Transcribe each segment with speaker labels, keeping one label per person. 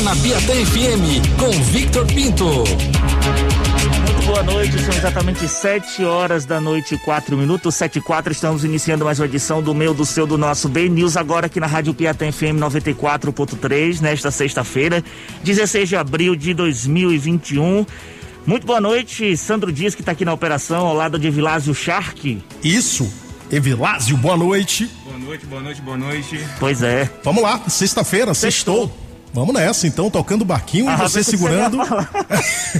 Speaker 1: está na Piatã FM com Victor Pinto.
Speaker 2: Muito boa noite, são exatamente 7 horas da noite, 4 minutos, 7 e 4. Estamos iniciando mais uma edição do meu, do seu, do nosso B News, agora aqui na Rádio Piatã FM 94.3, nesta sexta-feira, 16 de abril de 2021. Muito boa noite, Sandro Dias, que está aqui na operação, ao lado de Evilásio Shark.
Speaker 3: Isso, Evilásio, boa noite.
Speaker 4: Boa noite, boa noite, boa noite.
Speaker 2: Pois é.
Speaker 3: Vamos lá, sexta-feira, sextou. Vamos nessa, então, tocando barquinho ah, e você segurando.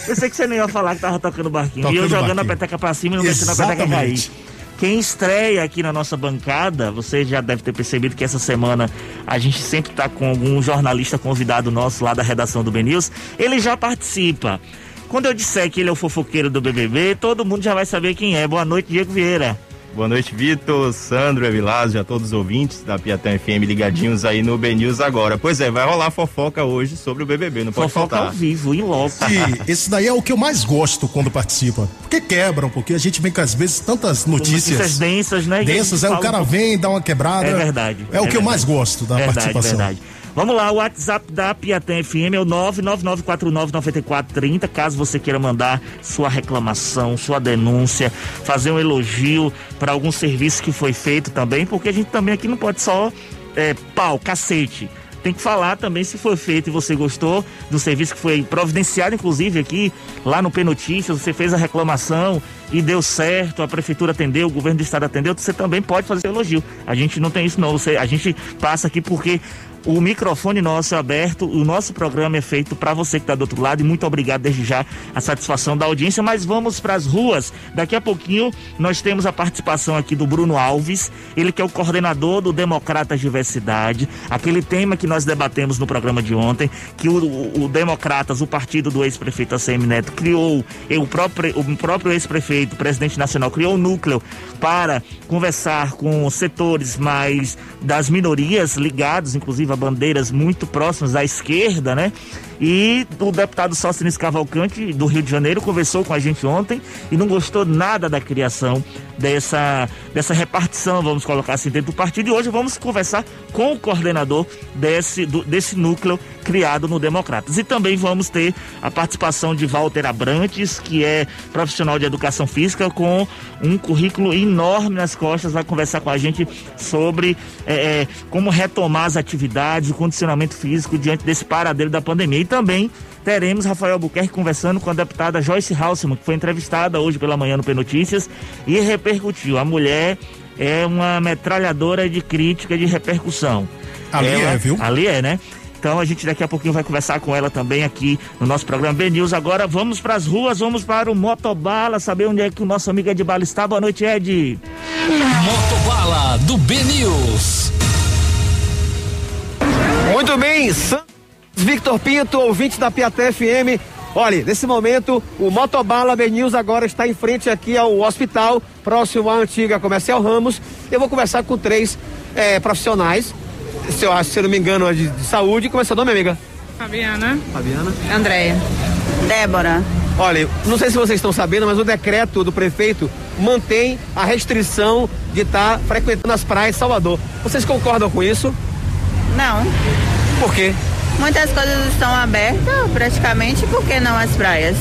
Speaker 2: eu sei que você nem ia falar que tava tocando barquinho. Tocando e eu jogando barquinho. a peteca pra cima e não deixando a peteca cair. Quem estreia aqui na nossa bancada, você já deve ter percebido que essa semana a gente sempre está com algum jornalista convidado nosso lá da redação do BNews. Ele já participa. Quando eu disser que ele é o fofoqueiro do BBB, todo mundo já vai saber quem é. Boa noite, Diego Vieira.
Speaker 4: Boa noite, Vitor, Sandro, Evilásio, a todos os ouvintes da Piatã FM ligadinhos aí no B News agora. Pois é, vai rolar fofoca hoje sobre o BBB, não pode fofoca faltar.
Speaker 2: ao vivo, em loco.
Speaker 3: E esse daí é o que eu mais gosto quando participa. Porque quebram, porque a gente vem com às vezes tantas notícias. Notícias
Speaker 2: densas, né?
Speaker 3: Densas, aí o cara vem, dá uma quebrada. É
Speaker 2: verdade.
Speaker 3: É, é o que
Speaker 2: verdade.
Speaker 3: eu mais gosto da
Speaker 2: verdade,
Speaker 3: participação.
Speaker 2: Verdade. Vamos lá, o WhatsApp da Piatã FM é o 999499430, caso você queira mandar sua reclamação, sua denúncia, fazer um elogio para algum serviço que foi feito também, porque a gente também aqui não pode só é, pau, cacete tem que falar também se foi feito e você gostou do serviço que foi providenciado, inclusive aqui, lá no P Notícias, você fez a reclamação e deu certo, a prefeitura atendeu, o governo do estado atendeu, você também pode fazer elogio. A gente não tem isso não, você, a gente passa aqui porque o microfone nosso é aberto, o nosso programa é feito para você que está do outro lado. E muito obrigado desde já a satisfação da audiência. Mas vamos para as ruas. Daqui a pouquinho nós temos a participação aqui do Bruno Alves, ele que é o coordenador do Democratas Diversidade, aquele tema que nós debatemos no programa de ontem, que o, o, o Democratas, o partido do ex-prefeito ACM Neto, criou, o próprio, o próprio ex-prefeito, presidente nacional, criou um núcleo para conversar com setores mais das minorias ligados, inclusive a bandeiras muito próximas à esquerda, né? E o deputado Sóstenes Cavalcante, do Rio de Janeiro, conversou com a gente ontem e não gostou nada da criação dessa, dessa repartição, vamos colocar assim, dentro do partido. E hoje vamos conversar com o coordenador desse, do, desse núcleo criado no Democratas. E também vamos ter a participação de Walter Abrantes, que é profissional de educação física, com um currículo enorme nas costas, vai conversar com a gente sobre é, é, como retomar as atividades, o condicionamento físico diante desse paradeiro da pandemia. E também teremos Rafael Albuquerque conversando com a deputada Joyce Halseman, que foi entrevistada hoje pela manhã no P Notícias e repercutiu. A mulher é uma metralhadora de crítica de repercussão.
Speaker 3: Ali
Speaker 2: Ela,
Speaker 3: é, viu?
Speaker 2: Ali é, né? Então a gente daqui a pouquinho vai conversar com ela também aqui no nosso programa B News. Agora vamos para as ruas, vamos para o Motobala, saber onde é que o nosso amigo Ed Bala está. Boa noite, Ed.
Speaker 1: Motobala do B News.
Speaker 5: Muito bem, Victor Pinto, ouvinte da Piaté FM. Olha, nesse momento, o Motobala B News agora está em frente aqui ao hospital, próximo à antiga Comercial Ramos. Eu vou conversar com três é, profissionais se eu acho, se eu não me engano, de, de saúde. Como é nome, amiga?
Speaker 6: Fabiana.
Speaker 5: Fabiana.
Speaker 6: Andréia.
Speaker 7: Débora.
Speaker 5: Olha, não sei se vocês estão sabendo, mas o decreto do prefeito mantém a restrição de estar tá frequentando as praias de Salvador. Vocês concordam com isso?
Speaker 7: Não.
Speaker 5: Por quê?
Speaker 7: Muitas coisas estão abertas, praticamente, por que não as praias?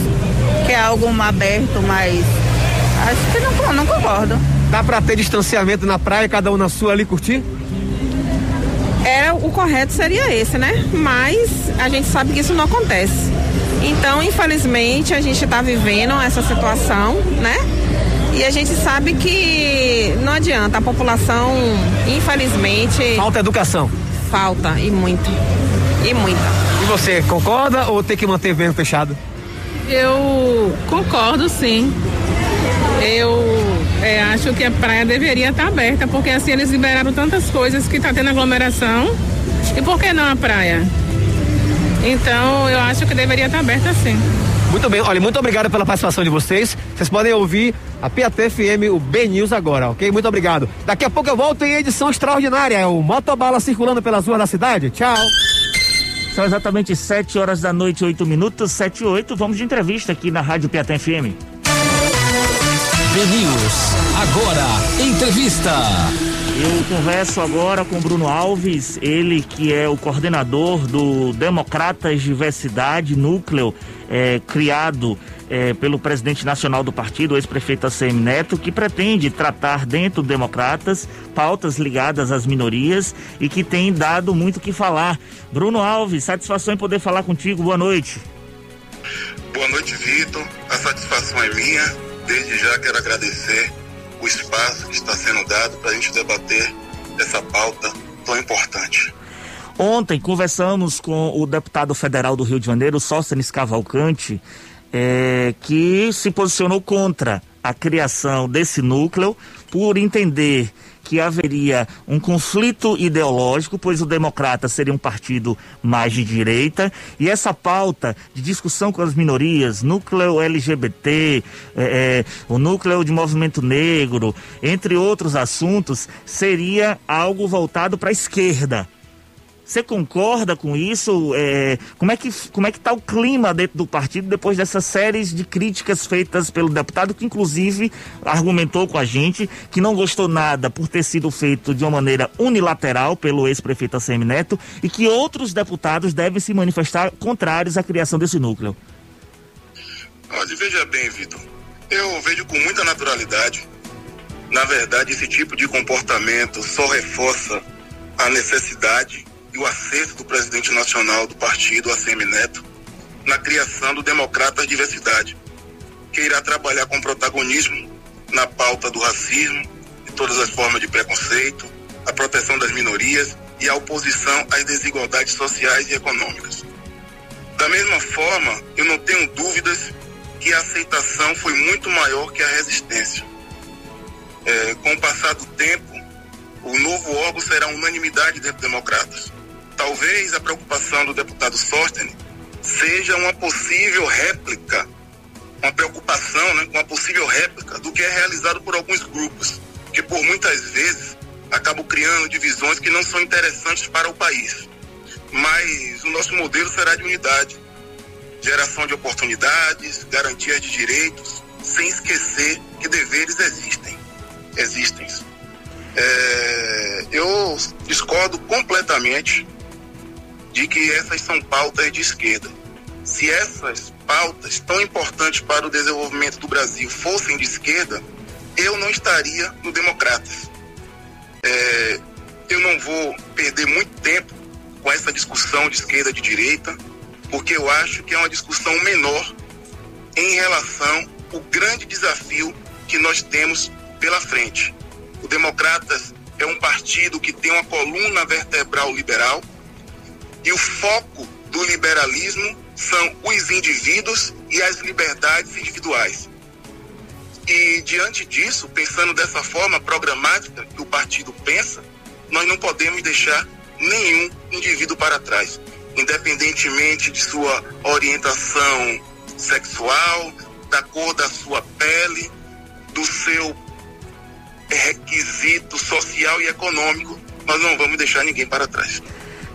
Speaker 7: Que é algo aberto, mas acho que não, não concordo.
Speaker 5: Dá pra ter distanciamento na praia, cada um na sua ali curtir?
Speaker 6: era o correto seria esse, né? Mas a gente sabe que isso não acontece. Então, infelizmente, a gente está vivendo essa situação, né? E a gente sabe que não adianta, a população, infelizmente.
Speaker 5: Falta educação.
Speaker 6: Falta, e muito. E muita.
Speaker 5: E você concorda ou tem que manter vento fechado?
Speaker 6: Eu concordo, sim. Eu é, acho que a praia deveria estar aberta, porque assim eles liberaram tantas coisas que está tendo aglomeração. E por que não a praia? Então eu acho que deveria estar aberta sim.
Speaker 5: Muito bem, olha, muito obrigado pela participação de vocês. Vocês podem ouvir a PATFM, o B News agora, ok? Muito obrigado. Daqui a pouco eu volto em edição extraordinária. É o Motobala circulando pelas ruas da cidade. Tchau.
Speaker 2: São exatamente 7 horas da noite, 8 minutos, 7 e 8. Vamos de entrevista aqui na Rádio Piatã FM.
Speaker 1: B. Agora, entrevista.
Speaker 2: Eu converso agora com Bruno Alves, ele que é o coordenador do Democratas Diversidade Núcleo, é, criado é, pelo presidente nacional do partido, ex-prefeito ACM Neto, que pretende tratar dentro do Democratas pautas ligadas às minorias e que tem dado muito que falar. Bruno Alves, satisfação em poder falar contigo. Boa noite.
Speaker 8: Boa noite, Vitor. A satisfação é minha. Desde já quero agradecer o espaço que está sendo dado para a gente debater essa pauta tão importante.
Speaker 2: Ontem conversamos com o deputado federal do Rio de Janeiro, Sóstenes Cavalcante, é, que se posicionou contra a criação desse núcleo por entender que haveria um conflito ideológico, pois o Democrata seria um partido mais de direita, e essa pauta de discussão com as minorias, núcleo LGBT, é, é, o núcleo de movimento negro, entre outros assuntos, seria algo voltado para a esquerda. Você concorda com isso? É, como é que como é que está o clima dentro do partido depois dessas séries de críticas feitas pelo deputado que inclusive argumentou com a gente que não gostou nada por ter sido feito de uma maneira unilateral pelo ex-prefeito ACM Neto e que outros deputados devem se manifestar contrários à criação desse núcleo.
Speaker 8: Olha, veja bem, Vitor. Eu vejo com muita naturalidade. Na verdade, esse tipo de comportamento só reforça a necessidade e o acerto do presidente nacional do partido, ACM Neto, na criação do Democratas Diversidade, que irá trabalhar com protagonismo na pauta do racismo e todas as formas de preconceito, a proteção das minorias e a oposição às desigualdades sociais e econômicas. Da mesma forma, eu não tenho dúvidas que a aceitação foi muito maior que a resistência. É, com o passar do tempo, o novo órgão será unanimidade dentro democratas talvez a preocupação do deputado Sostene seja uma possível réplica, uma preocupação né, uma possível réplica do que é realizado por alguns grupos, que por muitas vezes acabam criando divisões que não são interessantes para o país. Mas o nosso modelo será de unidade, geração de oportunidades, garantia de direitos, sem esquecer que deveres existem. Existem. É, eu discordo completamente de que essas são pautas de esquerda. Se essas pautas tão importantes para o desenvolvimento do Brasil fossem de esquerda, eu não estaria no Democratas. É, eu não vou perder muito tempo com essa discussão de esquerda de direita, porque eu acho que é uma discussão menor em relação ao grande desafio que nós temos pela frente. O Democratas é um partido que tem uma coluna vertebral liberal, e o foco do liberalismo são os indivíduos e as liberdades individuais. E diante disso, pensando dessa forma programática que o partido pensa, nós não podemos deixar nenhum indivíduo para trás, independentemente de sua orientação sexual, da cor da sua pele, do seu requisito social e econômico, nós não vamos deixar ninguém para trás.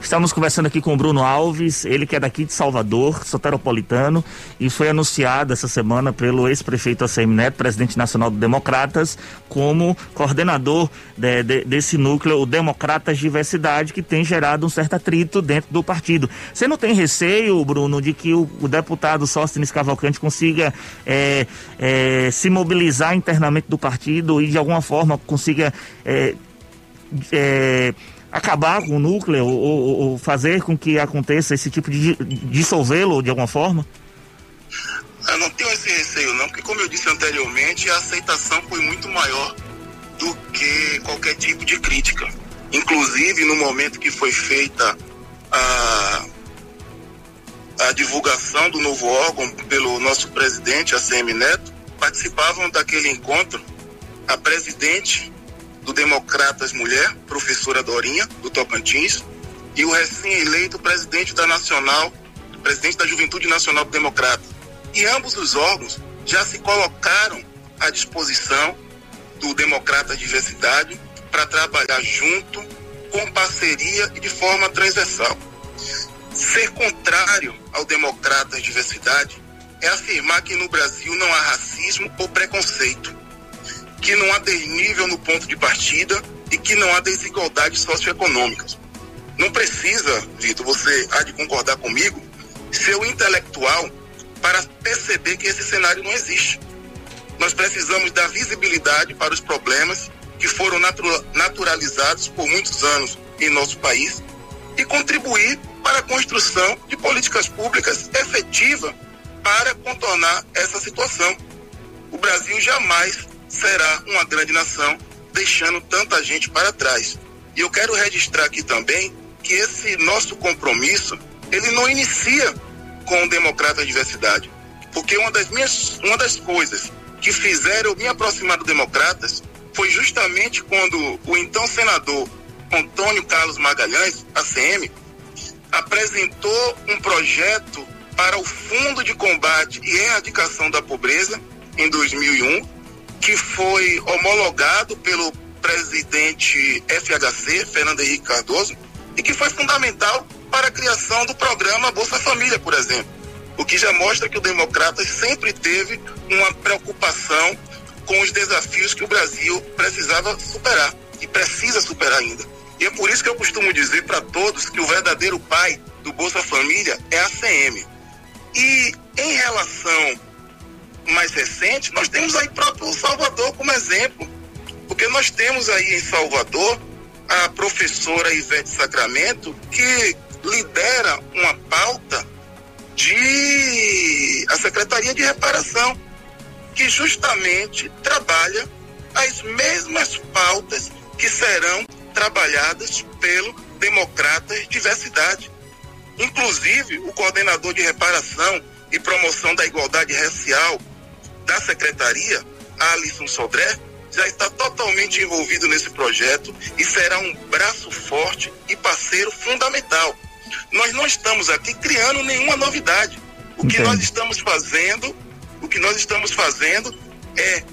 Speaker 2: Estamos conversando aqui com o Bruno Alves, ele que é daqui de Salvador, soteropolitano, e foi anunciado essa semana pelo ex-prefeito ACM Neto, presidente nacional do Democratas, como coordenador de, de, desse núcleo, o Democratas Diversidade, que tem gerado um certo atrito dentro do partido. Você não tem receio, Bruno, de que o, o deputado Sóstenes Cavalcante consiga é, é, se mobilizar internamente do partido e de alguma forma consiga. É, é, acabar com o núcleo ou, ou, fazer com que aconteça esse tipo de dissolvê-lo de alguma forma?
Speaker 8: Eu não tenho esse receio não, porque como eu disse anteriormente, a aceitação foi muito maior do que qualquer tipo de crítica. Inclusive no momento que foi feita a, a divulgação do novo órgão pelo nosso presidente, a CM Neto, participavam daquele encontro a presidente do Democratas Mulher, professora Dorinha, do Tocantins, e o recém-eleito presidente da Nacional, presidente da Juventude Nacional Democrata. E ambos os órgãos já se colocaram à disposição do Democrata Diversidade para trabalhar junto, com parceria e de forma transversal. Ser contrário ao Democrata Diversidade é afirmar que no Brasil não há racismo ou preconceito que não há desnível no ponto de partida e que não há desigualdades socioeconômicas. Não precisa, Vitor, você há de concordar comigo, ser o intelectual para perceber que esse cenário não existe. Nós precisamos dar visibilidade para os problemas que foram naturalizados por muitos anos em nosso país e contribuir para a construção de políticas públicas efetivas para contornar essa situação. O Brasil jamais será uma grande nação deixando tanta gente para trás. E eu quero registrar aqui também que esse nosso compromisso, ele não inicia com o Democrata da Diversidade. Porque uma das minhas, uma das coisas que fizeram eu me aproximar do Democratas foi justamente quando o então senador Antônio Carlos Magalhães, ACM, apresentou um projeto para o Fundo de Combate e Erradicação da Pobreza em 2001, que foi homologado pelo presidente FHC, Fernando Henrique Cardoso, e que foi fundamental para a criação do programa Bolsa Família, por exemplo. O que já mostra que o Democratas sempre teve uma preocupação com os desafios que o Brasil precisava superar e precisa superar ainda. E é por isso que eu costumo dizer para todos que o verdadeiro pai do Bolsa Família é a CM. E em relação mais recente, nós temos aí próprio Salvador como exemplo. Porque nós temos aí em Salvador a professora Ivete Sacramento, que lidera uma pauta de a Secretaria de Reparação, que justamente trabalha as mesmas pautas que serão trabalhadas pelo Democratas Diversidade. Inclusive, o coordenador de reparação e promoção da igualdade racial da secretaria, Alisson Sodré, já está totalmente envolvido nesse projeto e será um braço forte e parceiro fundamental. Nós não estamos aqui criando nenhuma novidade. O que nós estamos fazendo, o que nós estamos fazendo é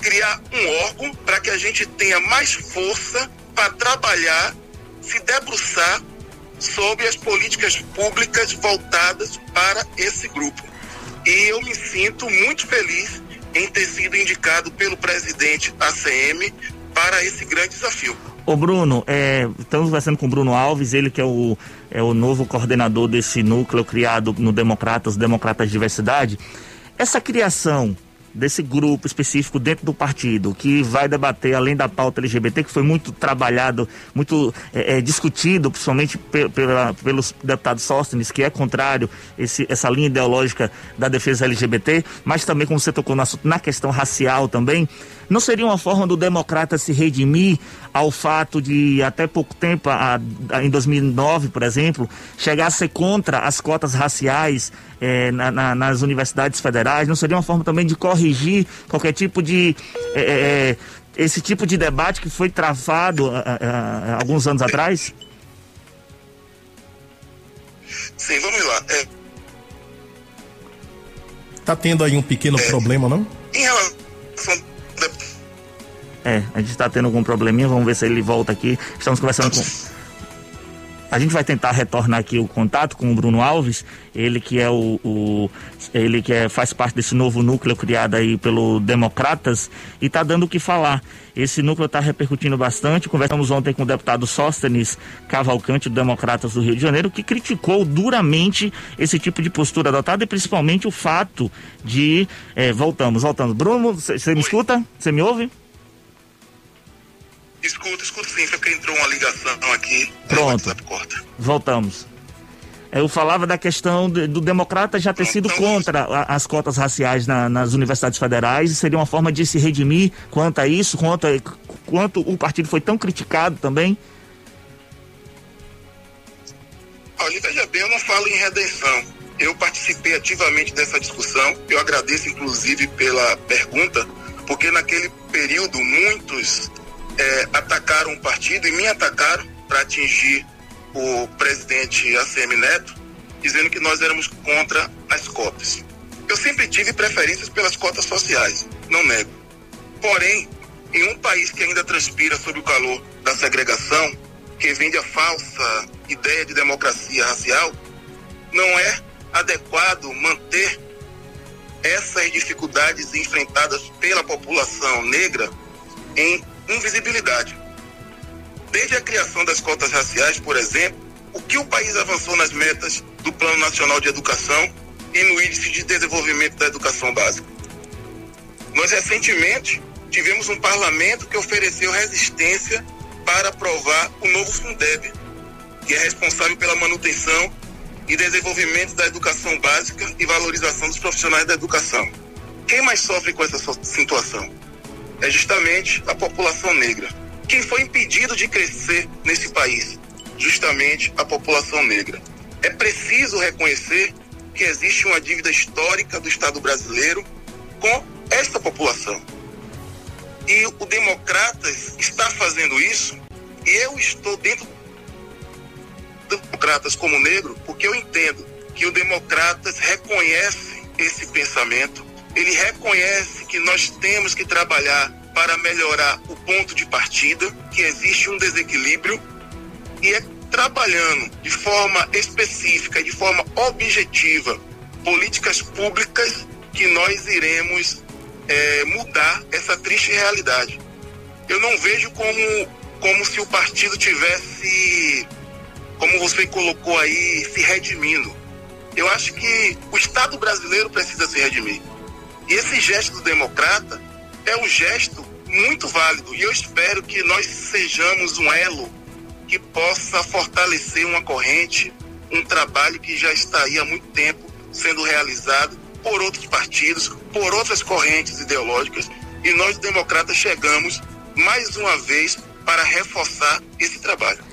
Speaker 8: criar um órgão para que a gente tenha mais força para trabalhar, se debruçar sobre as políticas públicas voltadas para esse grupo. E eu me sinto muito feliz em ter sido indicado pelo presidente ACM para esse grande desafio.
Speaker 2: Ô Bruno, é, estamos conversando com o Bruno Alves, ele que é o, é o novo coordenador desse núcleo criado no Democratas, Democratas de Diversidade. Essa criação desse grupo específico dentro do partido que vai debater além da pauta LGBT que foi muito trabalhado, muito é, é, discutido, principalmente pe pela, pelos deputados Sóstenes, que é contrário esse, essa linha ideológica da defesa LGBT, mas também como você tocou no assunto, na questão racial também. Não seria uma forma do democrata se redimir ao fato de, até pouco tempo, a, a, em 2009, por exemplo, chegar a ser contra as cotas raciais é, na, na, nas universidades federais? Não seria uma forma também de corrigir qualquer tipo de. É, é, é esse tipo de debate que foi travado há alguns anos atrás?
Speaker 8: Sim, vamos lá. É...
Speaker 3: Tá tendo aí um pequeno é. problema, não?
Speaker 8: Em relação
Speaker 2: é, a gente está tendo algum probleminha, vamos ver se ele volta aqui. Estamos conversando com. A gente vai tentar retornar aqui o contato com o Bruno Alves, ele que é o, o ele que é, faz parte desse novo núcleo criado aí pelo Democratas e está dando o que falar. Esse núcleo está repercutindo bastante. Conversamos ontem com o deputado Sóstenes Cavalcante, do Democratas do Rio de Janeiro, que criticou duramente esse tipo de postura adotada e principalmente o fato de. É, voltamos, voltamos. Bruno, você me escuta? Você me ouve?
Speaker 8: Escuta, escuta sim, porque entrou uma ligação aqui.
Speaker 2: Pronto. Voltamos. Eu falava da questão do democrata já ter Pronto, sido então, contra a, as cotas raciais na, nas universidades federais e seria uma forma de se redimir quanto a isso, quanto, a, quanto o partido foi tão criticado também.
Speaker 8: Olha, veja bem, eu não falo em redenção. Eu participei ativamente dessa discussão. Eu agradeço, inclusive, pela pergunta, porque naquele período muitos é, atacaram o partido e me atacaram para atingir o presidente ACM Neto, dizendo que nós éramos contra as cotas. Eu sempre tive preferências pelas cotas sociais, não nego. Porém, em um país que ainda transpira sob o calor da segregação, que vende a falsa ideia de democracia racial, não é adequado manter essas dificuldades enfrentadas pela população negra em invisibilidade. Desde a criação das cotas raciais, por exemplo, o que o país avançou nas metas do Plano Nacional de Educação e no Índice de Desenvolvimento da Educação Básica. Nós recentemente tivemos um parlamento que ofereceu resistência para aprovar o novo Fundeb, que é responsável pela manutenção e desenvolvimento da educação básica e valorização dos profissionais da educação. Quem mais sofre com essa situação? É justamente a população negra. Quem foi impedido de crescer nesse país? Justamente a população negra. É preciso reconhecer que existe uma dívida histórica do Estado brasileiro com essa população. E o Democratas está fazendo isso, e eu estou dentro do Democratas como negro, porque eu entendo que o Democratas reconhece esse pensamento, ele reconhece que nós temos que trabalhar para melhorar o ponto de partida, que existe um desequilíbrio, e é trabalhando de forma específica, de forma objetiva, políticas públicas que nós iremos é, mudar essa triste realidade. Eu não vejo como, como se o partido tivesse, como você colocou aí, se redimindo. Eu acho que o Estado brasileiro precisa se redimir. E esse gesto do democrata é um gesto muito válido. E eu espero que nós sejamos um elo que possa fortalecer uma corrente, um trabalho que já está aí há muito tempo sendo realizado por outros partidos, por outras correntes ideológicas, e nós democratas chegamos mais uma vez para reforçar esse trabalho.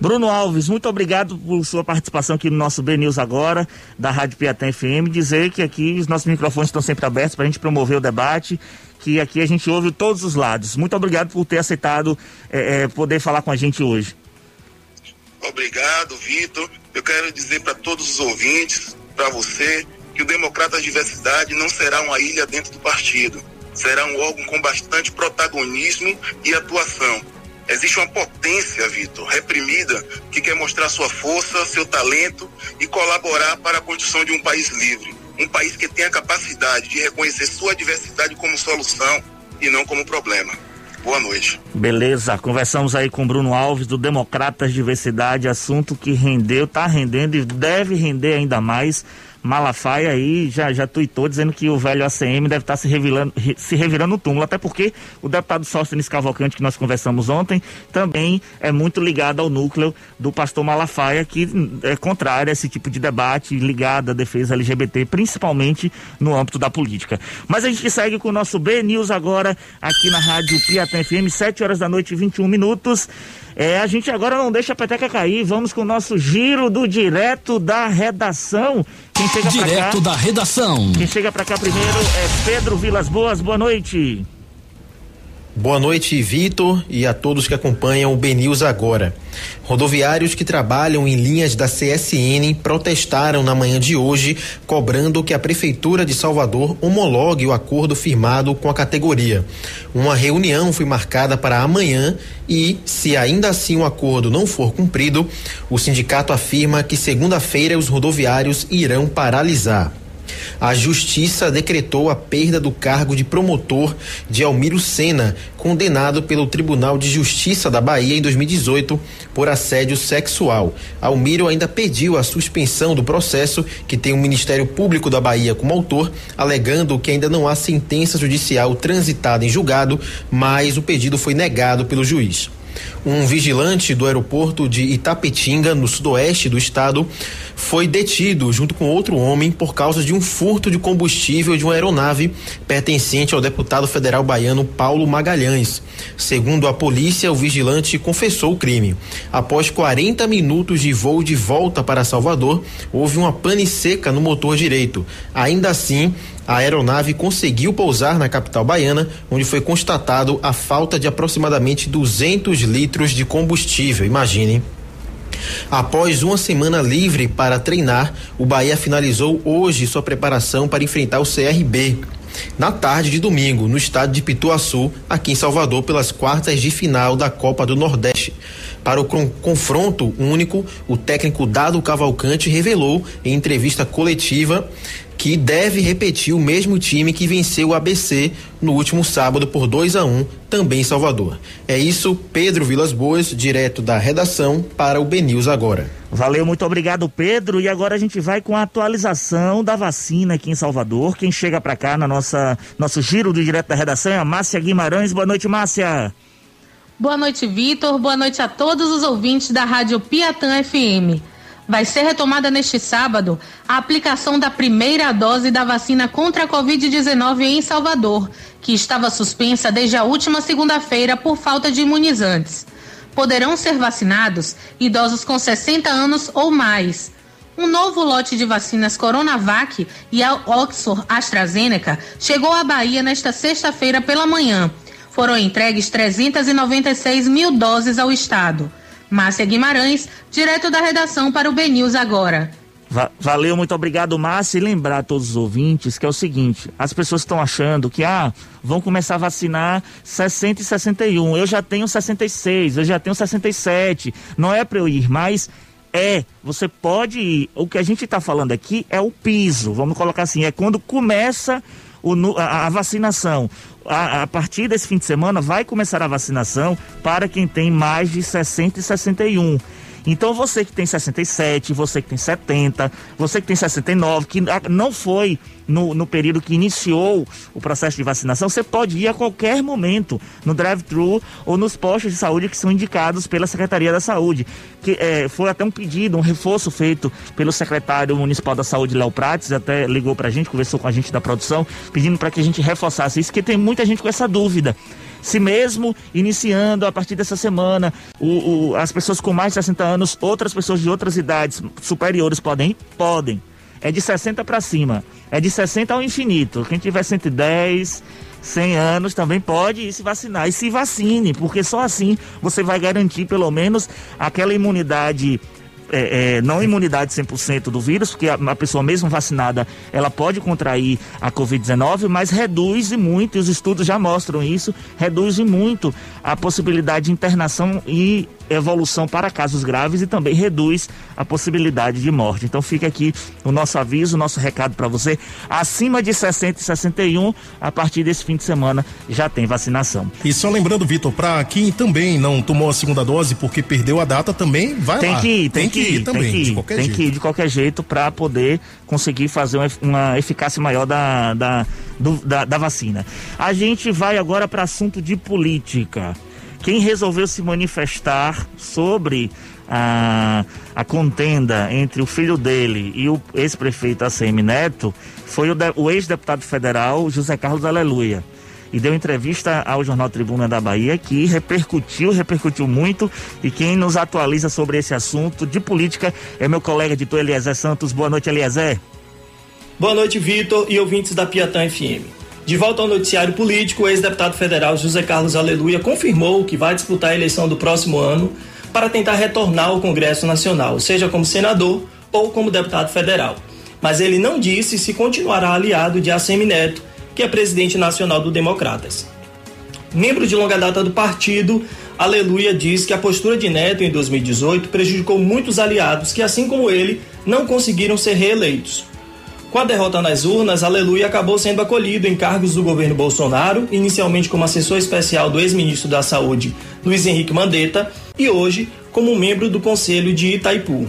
Speaker 2: Bruno Alves, muito obrigado por sua participação aqui no nosso B News agora, da Rádio Piatã FM. Dizer que aqui os nossos microfones estão sempre abertos para a gente promover o debate, que aqui a gente ouve todos os lados. Muito obrigado por ter aceitado é, é, poder falar com a gente hoje.
Speaker 8: Obrigado, Vitor. Eu quero dizer para todos os ouvintes, para você, que o Democrata Diversidade não será uma ilha dentro do partido. Será um órgão com bastante protagonismo e atuação. Existe uma potência, Vitor, reprimida, que quer mostrar sua força, seu talento e colaborar para a construção de um país livre. Um país que tenha a capacidade de reconhecer sua diversidade como solução e não como problema. Boa noite.
Speaker 2: Beleza, conversamos aí com Bruno Alves do Democratas Diversidade, assunto que rendeu, está rendendo e deve render ainda mais. Malafaia aí já, já tuitou dizendo que o velho ACM deve estar tá se, revirando, se revirando no túmulo, até porque o deputado Sóstenes Cavalcante, que nós conversamos ontem, também é muito ligado ao núcleo do pastor Malafaia, que é contrário a esse tipo de debate ligado à defesa LGBT, principalmente no âmbito da política. Mas a gente segue com o nosso B News agora, aqui na Rádio Piatã FM, 7 horas da noite e 21 minutos. É, a gente agora não deixa a peteca cair, vamos com o nosso giro do direto da redação.
Speaker 1: Quem chega direto cá, da redação.
Speaker 2: Quem chega para cá primeiro é Pedro Vilas Boas, boa noite.
Speaker 9: Boa noite, Vitor, e a todos que acompanham o BNews agora. Rodoviários que trabalham em linhas da CSN protestaram na manhã de hoje, cobrando que a Prefeitura de Salvador homologue o acordo firmado com a categoria. Uma reunião foi marcada para amanhã e, se ainda assim o acordo não for cumprido, o sindicato afirma que segunda-feira os rodoviários irão paralisar. A Justiça decretou a perda do cargo de promotor de Almiro Sena, condenado pelo Tribunal de Justiça da Bahia em 2018 por assédio sexual. Almiro ainda pediu a suspensão do processo, que tem o Ministério Público da Bahia como autor, alegando que ainda não há sentença judicial transitada em julgado, mas o pedido foi negado pelo juiz. Um vigilante do aeroporto de Itapetinga, no sudoeste do estado, foi detido junto com outro homem por causa de um furto de combustível de uma aeronave pertencente ao deputado federal baiano Paulo Magalhães. Segundo a polícia, o vigilante confessou o crime. Após 40 minutos de voo de volta para Salvador, houve uma pane seca no motor direito. Ainda assim, a aeronave conseguiu pousar na capital baiana, onde foi constatado a falta de aproximadamente 200 litros de combustível. Imagine. Após uma semana livre para treinar, o Bahia finalizou hoje sua preparação para enfrentar o CRB. Na tarde de domingo, no estado de Pituaçu, aqui em Salvador, pelas quartas de final da Copa do Nordeste. Para o confronto único, o técnico Dado Cavalcante revelou em entrevista coletiva que deve repetir o mesmo time que venceu o ABC no último sábado por 2 a 1 também em Salvador. É isso, Pedro Vilas Boas, direto da redação para o BNews agora.
Speaker 2: Valeu, muito obrigado, Pedro. E agora a gente vai com a atualização da vacina aqui em Salvador. Quem chega para cá na nossa nosso giro do direto da redação é a Márcia Guimarães. Boa noite, Márcia.
Speaker 10: Boa noite, Vitor. Boa noite a todos os ouvintes da Rádio Piatã FM. Vai ser retomada neste sábado a aplicação da primeira dose da vacina contra a Covid-19 em Salvador, que estava suspensa desde a última segunda-feira por falta de imunizantes. Poderão ser vacinados idosos com 60 anos ou mais. Um novo lote de vacinas Coronavac e a Oxford AstraZeneca chegou à Bahia nesta sexta-feira pela manhã. Foram entregues 396 mil doses ao estado. Márcia Guimarães, direto da redação para o BNews agora.
Speaker 2: Valeu, muito obrigado, Márcia. E lembrar a todos os ouvintes que é o seguinte: as pessoas estão achando que ah, vão começar a vacinar 60 e 61. Eu já tenho 66, eu já tenho 67. Não é para eu ir, mas é. Você pode ir. O que a gente está falando aqui é o piso. Vamos colocar assim: é quando começa o, a, a vacinação. A, a, partir desse fim de semana vai começar a vacinação para quem tem mais de 60 e 61. Então você que tem 67, você que tem 70, você que tem 69, que não foi no, no período que iniciou o processo de vacinação, você pode ir a qualquer momento no drive-thru ou nos postos de saúde que são indicados pela Secretaria da Saúde. Que é, foi até um pedido, um reforço feito pelo secretário municipal da Saúde, Léo Prates, até ligou para a gente, conversou com a gente da produção, pedindo para que a gente reforçasse isso, porque tem muita gente com essa dúvida se mesmo iniciando a partir dessa semana, o, o, as pessoas com mais de 60 anos, outras pessoas de outras idades superiores podem? Podem. É de 60 para cima. É de 60 ao infinito. Quem tiver 110, 100 anos também pode ir se vacinar. E se vacine, porque só assim você vai garantir pelo menos aquela imunidade é, é, não imunidade 100% do vírus, porque a, a, pessoa mesmo vacinada, ela pode contrair a Covid-19, mas reduz e muito, e os estudos já mostram isso, reduz muito a possibilidade de internação e evolução para casos graves e também reduz a possibilidade de morte. Então fica aqui o nosso aviso, o nosso recado para você. Acima de 60 e 61, a partir desse fim de semana já tem vacinação.
Speaker 3: E só lembrando, Vitor, para quem também não tomou a segunda dose porque perdeu a data, também vai
Speaker 2: tem
Speaker 3: lá.
Speaker 2: Que ir, tem, tem que, ir, ir também, tem que ir, de qualquer tem jeito. que ir de qualquer jeito para poder conseguir fazer uma, uma eficácia maior da, da, do, da, da vacina. A gente vai agora para assunto de política. Quem resolveu se manifestar sobre a, a contenda entre o filho dele e o ex-prefeito ACM Neto foi o, o ex-deputado federal José Carlos Aleluia e deu entrevista ao Jornal Tribuna da Bahia que repercutiu, repercutiu muito e quem nos atualiza sobre esse assunto de política é meu colega editor Eliezer Santos. Boa noite, Eliezer.
Speaker 11: Boa noite, Vitor e ouvintes da Piatã FM. De volta ao noticiário político, o ex-deputado federal José Carlos Aleluia confirmou que vai disputar a eleição do próximo ano para tentar retornar ao Congresso Nacional, seja como senador ou como deputado federal. Mas ele não disse se continuará aliado de ACM Neto, que é presidente nacional do Democratas. Membro de longa data do partido, Aleluia diz que a postura de Neto em 2018 prejudicou muitos aliados que, assim como ele, não conseguiram ser reeleitos. Com a derrota nas urnas, Aleluia acabou sendo acolhido em cargos do governo Bolsonaro, inicialmente como assessor especial do ex-ministro da Saúde, Luiz Henrique Mandetta, e hoje como membro do Conselho de Itaipu.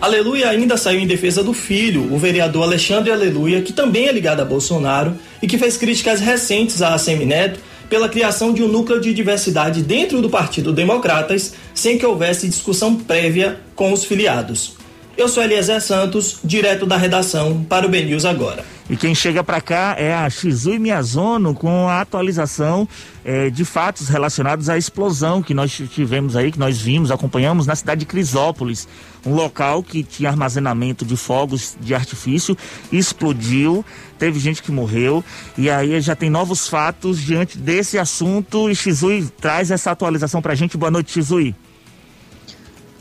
Speaker 11: Aleluia ainda saiu em defesa do filho, o vereador Alexandre Aleluia, que também é ligado a Bolsonaro e que fez críticas recentes à Semineto pela criação de um núcleo de diversidade dentro do Partido Democratas, sem que houvesse discussão prévia com os filiados. Eu sou Eliezer Santos, direto da redação para o BNews Agora.
Speaker 2: E quem chega para cá é a Shizui Miyazono com a atualização é, de fatos relacionados à explosão que nós tivemos aí, que nós vimos, acompanhamos na cidade de Crisópolis, um local que tinha armazenamento de fogos de artifício, explodiu, teve gente que morreu e aí já tem novos fatos diante desse assunto e Shizui traz essa atualização para a gente. Boa noite, Shizui.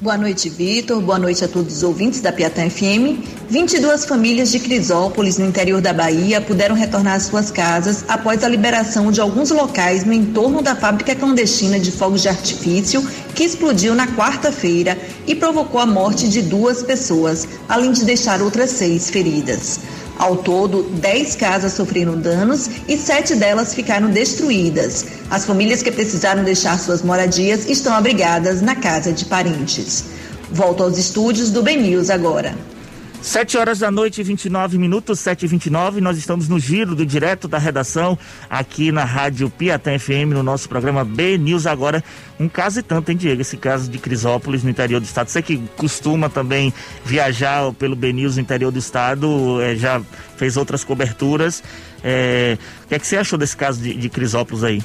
Speaker 12: Boa noite, Vitor. Boa noite a todos os ouvintes da Piatã FM. 22 famílias de Crisópolis, no interior da Bahia, puderam retornar às suas casas após a liberação de alguns locais no entorno da fábrica clandestina de fogos de artifício que explodiu na quarta-feira e provocou a morte de duas pessoas, além de deixar outras seis feridas. Ao todo, 10 casas sofreram danos e sete delas ficaram destruídas. As famílias que precisaram deixar suas moradias estão abrigadas na casa de parentes. Volto aos estúdios do Ben News agora.
Speaker 2: 7 horas da noite, 29 minutos, 7 e 29 Nós estamos no giro do direto da redação aqui na Rádio Piatã FM, no nosso programa B News Agora. Um caso e tanto, hein, Diego? Esse caso de Crisópolis, no interior do estado. Você que costuma também viajar pelo B News no interior do estado, é, já fez outras coberturas. É, o que é que você achou desse caso de, de Crisópolis aí?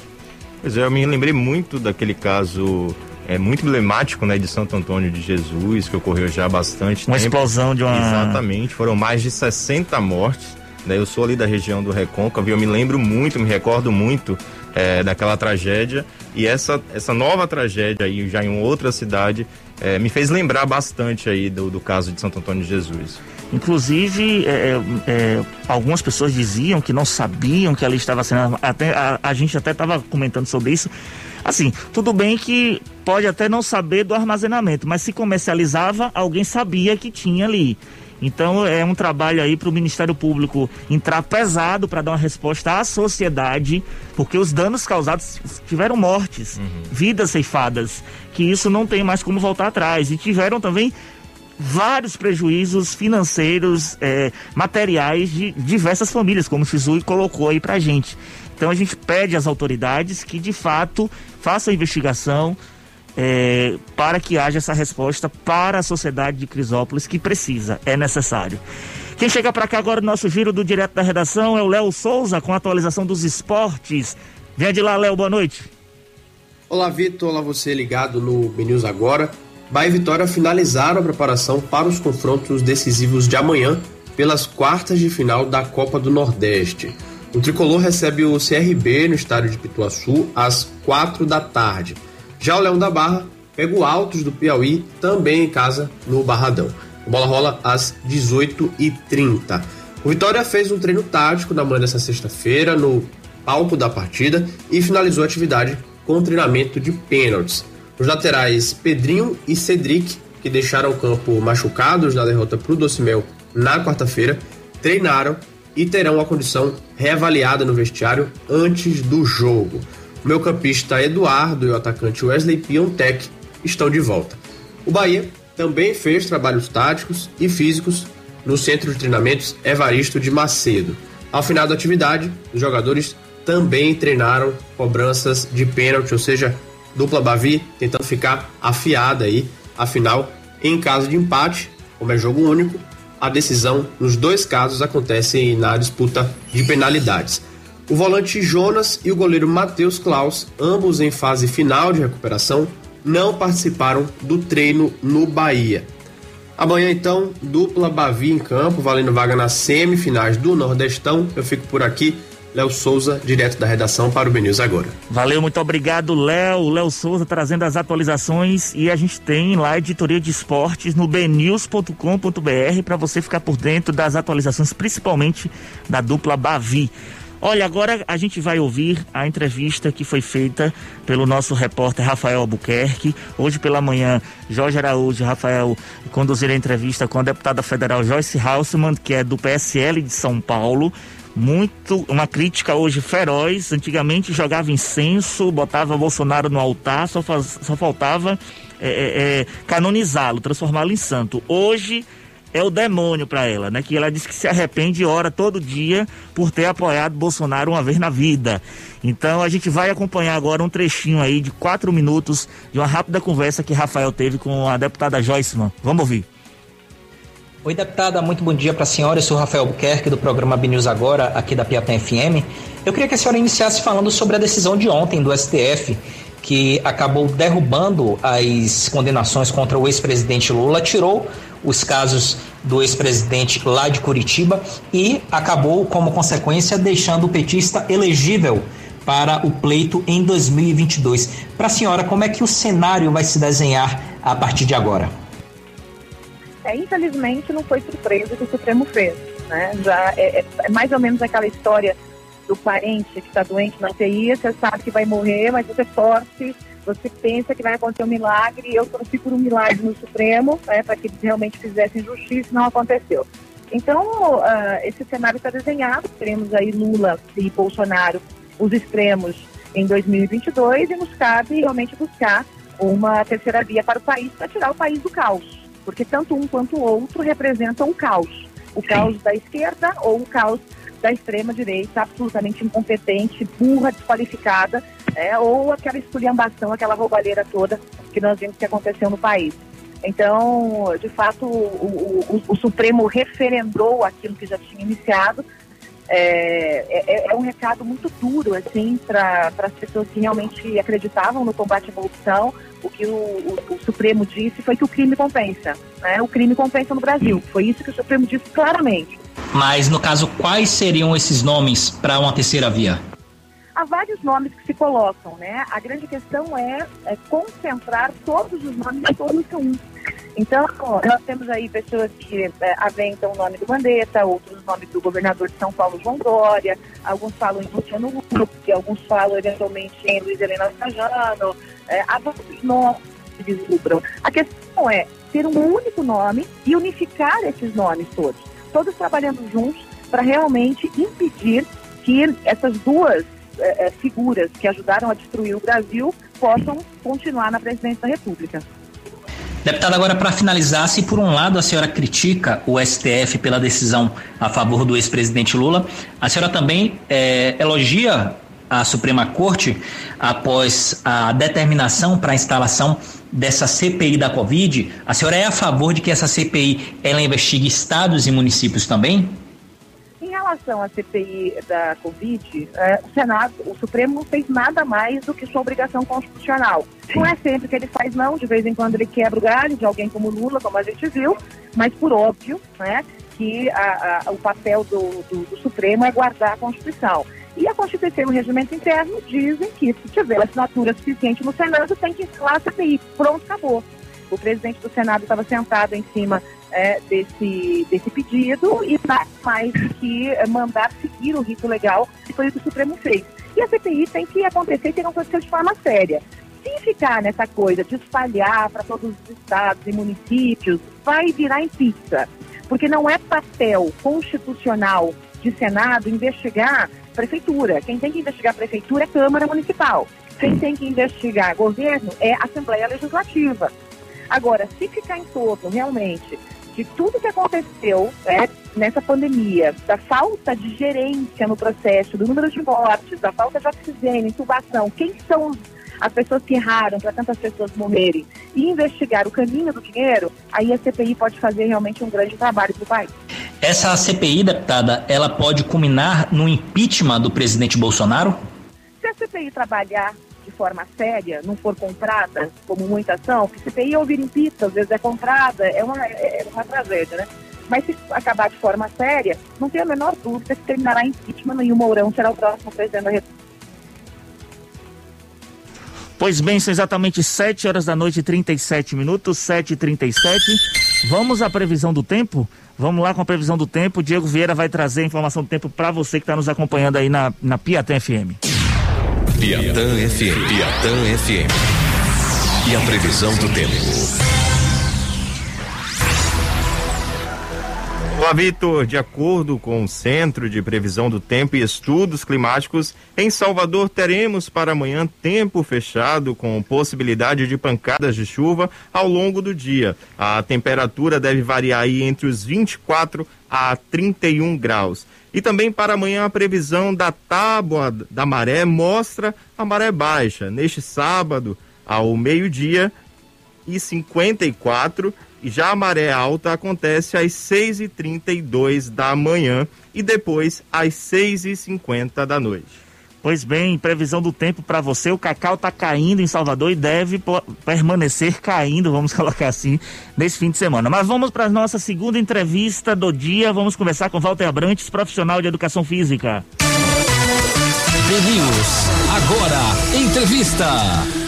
Speaker 4: Pois é, eu me lembrei muito daquele caso é muito emblemático, né, de Santo Antônio de Jesus, que ocorreu já há bastante
Speaker 2: uma
Speaker 4: tempo.
Speaker 2: Explosão de uma...
Speaker 4: Exatamente, foram mais de 60 mortes, né, eu sou ali da região do Recôncavo e eu me lembro muito, me recordo muito é, daquela tragédia e essa, essa nova tragédia aí já em outra cidade é, me fez lembrar bastante aí do, do caso de Santo Antônio de Jesus.
Speaker 2: Inclusive, é, é, é, algumas pessoas diziam que não sabiam que ali estava sendo. Até, a, a gente até estava comentando sobre isso. Assim, tudo bem que pode até não saber do armazenamento, mas se comercializava, alguém sabia que tinha ali. Então é um trabalho aí para o Ministério Público entrar pesado para dar uma resposta à sociedade, porque os danos causados tiveram mortes, uhum. vidas ceifadas, que isso não tem mais como voltar atrás. E tiveram também vários prejuízos financeiros, é, materiais de diversas famílias, como o Shizui colocou aí pra gente. Então a gente pede às autoridades que de fato façam a investigação é, para que haja essa resposta para a sociedade de Crisópolis que precisa, é necessário. Quem chega para cá agora no nosso giro do Direto da Redação é o Léo Souza com a atualização dos esportes. Vem de lá, Léo, boa noite.
Speaker 13: Olá, Vitor. Olá, você ligado no BNews Agora. Bahia e Vitória finalizaram a preparação para os confrontos decisivos de amanhã pelas quartas de final da Copa do Nordeste. O tricolor recebe o CRB no estádio de Pituaçu às quatro da tarde. Já o Leão da Barra pega o Altos do Piauí também em casa no Barradão. A bola rola às 18h30. O Vitória fez um treino tático na manhã dessa sexta-feira no palco da partida e finalizou a atividade com treinamento de pênaltis. Os laterais Pedrinho e Cedric, que deixaram o campo machucados na derrota para o Docimel na quarta-feira, treinaram e terão a condição reavaliada no vestiário antes do jogo. O meu campista Eduardo e o atacante Wesley Piontek estão de volta. O Bahia também fez trabalhos táticos e físicos no centro de treinamentos Evaristo de Macedo. Ao final da atividade, os jogadores também treinaram cobranças de pênalti, ou seja, dupla Bavi tentando ficar afiada aí. Afinal, em caso de empate, como é jogo único, a decisão nos dois casos acontece na disputa de penalidades. O volante Jonas e o goleiro Matheus Klaus, ambos em fase final de recuperação, não participaram do treino no Bahia. Amanhã, então, dupla Bavi em campo, valendo vaga nas semifinais do Nordestão. Eu fico por aqui. Léo Souza, direto da redação para o BNews agora.
Speaker 2: Valeu, muito obrigado, Léo. Léo Souza trazendo as atualizações e a gente tem lá a editoria de esportes no bnews.com.br para você ficar por dentro das atualizações, principalmente da dupla Bavi. Olha, agora a gente vai ouvir a entrevista que foi feita pelo nosso repórter Rafael Albuquerque. Hoje pela manhã, Jorge Araújo e Rafael conduziram a entrevista com a deputada federal Joyce Hausmann, que é do PSL de São Paulo muito uma crítica hoje feroz. Antigamente jogava incenso, botava Bolsonaro no altar, só, faz, só faltava é, é, é canonizá-lo, transformá-lo em santo. Hoje é o demônio para ela, né? Que ela diz que se arrepende e ora todo dia por ter apoiado Bolsonaro uma vez na vida. Então a gente vai acompanhar agora um trechinho aí de quatro minutos de uma rápida conversa que Rafael teve com a deputada Joyceman. Vamos ouvir.
Speaker 14: Oi, deputada, muito bom dia para a senhora. Eu sou Rafael Buquerque, do programa BNews Agora, aqui da Piatã FM. Eu queria que a senhora iniciasse falando sobre a decisão de ontem do STF, que acabou derrubando as condenações contra o ex-presidente Lula, tirou os casos do ex-presidente lá de Curitiba e acabou, como consequência, deixando o petista elegível para o pleito em 2022. Para a senhora, como é que o cenário vai se desenhar a partir de agora?
Speaker 15: É, infelizmente, não foi surpresa que o Supremo fez. Né? Já é, é, é mais ou menos aquela história do parente que está doente na UTI, você sabe que vai morrer, mas você torce, você pensa que vai acontecer um milagre. Eu torci por um milagre no Supremo, né, para que eles realmente fizessem justiça, não aconteceu. Então, uh, esse cenário está desenhado, teremos aí Lula e Bolsonaro, os extremos, em 2022, e nos cabe realmente buscar uma terceira via para o país, para tirar o país do caos, porque tanto um quanto o outro representam um caos. O caos da esquerda ou o caos da extrema-direita absolutamente incompetente, burra, desqualificada, é, ou aquela esculhambação, aquela roubalheira toda que nós vimos que aconteceu no país. Então, de fato, o, o, o Supremo referendou aquilo que já tinha iniciado. É, é, é um recado muito duro assim para as pessoas que realmente acreditavam no combate à corrupção. O que o, o, o, Supremo disse foi que o crime compensa. Né? O crime compensa no Brasil. Foi isso que o Supremo disse claramente.
Speaker 14: Mas, no caso, quais seriam esses nomes para uma terceira via?
Speaker 15: Há vários nomes que se colocam, né? A grande questão é, é concentrar todos os nomes em torno de um. Então, nós temos aí pessoas que é, aventam o nome do Mandetta, outros o nome do governador de São Paulo, João Dória, alguns falam em Luciano Huck, alguns falam eventualmente em Luiz Helena Trajano, é, há vários nomes que deslumbram. A questão é ter um único nome e unificar esses nomes todos, todos trabalhando juntos para realmente impedir que essas duas é, é, figuras que ajudaram a destruir o Brasil possam continuar na presidência da República.
Speaker 14: Deputada, agora para finalizar, se por um lado a senhora critica o STF pela decisão a favor do ex-presidente Lula, a senhora também é, elogia a Suprema Corte após a determinação para a instalação dessa CPI da Covid. A senhora é a favor de que essa CPI ela investigue estados e municípios também?
Speaker 15: Relação à CPI da Covid, é, o Senado, o Supremo não fez nada mais do que sua obrigação constitucional. Não é sempre que ele faz, não, de vez em quando ele quebra o galho de alguém como Lula, como a gente viu, mas por óbvio, né, que a, a, o papel do, do, do, Supremo é guardar a Constituição. E a Constituição e o regimento interno dizem que se tiver assinatura suficiente no Senado, tem que instalar a CPI. Pronto, acabou. O presidente do Senado estava sentado em cima é, desse, desse pedido e nada mais que mandar seguir o rito legal, que foi o que o Supremo fez. E a CPI tem que acontecer e tem que acontecer de forma séria. Se ficar nessa coisa de espalhar para todos os estados e municípios, vai virar em pizza. Porque não é papel constitucional de Senado investigar prefeitura. Quem tem que investigar prefeitura é Câmara Municipal. Quem tem que investigar governo é Assembleia Legislativa. Agora, se ficar em torno realmente de tudo que aconteceu é, nessa pandemia, da falta de gerência no processo, do número de mortes, da falta de oxigênio, intubação, quem são as pessoas que erraram para tantas pessoas morrerem e investigar o caminho do dinheiro, aí a CPI pode fazer realmente um grande trabalho para o país.
Speaker 14: Essa CPI, deputada, ela pode culminar no impeachment do presidente Bolsonaro?
Speaker 15: Se a CPI trabalhar forma séria, não for comprada, como muitas são, porque CPI é ouvir em pista, às vezes é comprada, é uma, é uma tragédia, né? Mas se acabar de forma séria, não tem a menor dúvida que terminará em impeachment e o Mourão será o próximo presidente da República.
Speaker 2: Pois bem, são exatamente 7 horas da noite e 37 minutos, 7 e 37 Vamos à previsão do tempo? Vamos lá com a previsão do tempo. Diego Vieira vai trazer a informação do tempo para você que está nos acompanhando aí na, na Piatã FM.
Speaker 1: Piatã FM. Piatã FM. E a previsão do tempo.
Speaker 4: Olá, Vitor. De acordo com o Centro de Previsão do Tempo e Estudos Climáticos, em Salvador teremos para amanhã tempo fechado com possibilidade de pancadas de chuva ao longo do dia. A temperatura deve variar entre os 24 a 31 graus. E também para amanhã a previsão da tábua da maré mostra a maré baixa. Neste sábado, ao meio-dia e 54, e já a maré alta acontece às 6h32 da manhã e depois às 6h50 da noite.
Speaker 2: Pois bem, previsão do tempo para você, o cacau está caindo em Salvador e deve permanecer caindo, vamos colocar assim, nesse fim de semana. Mas vamos para a nossa segunda entrevista do dia. Vamos conversar com Walter Abrantes, profissional de educação física.
Speaker 1: News, agora, entrevista.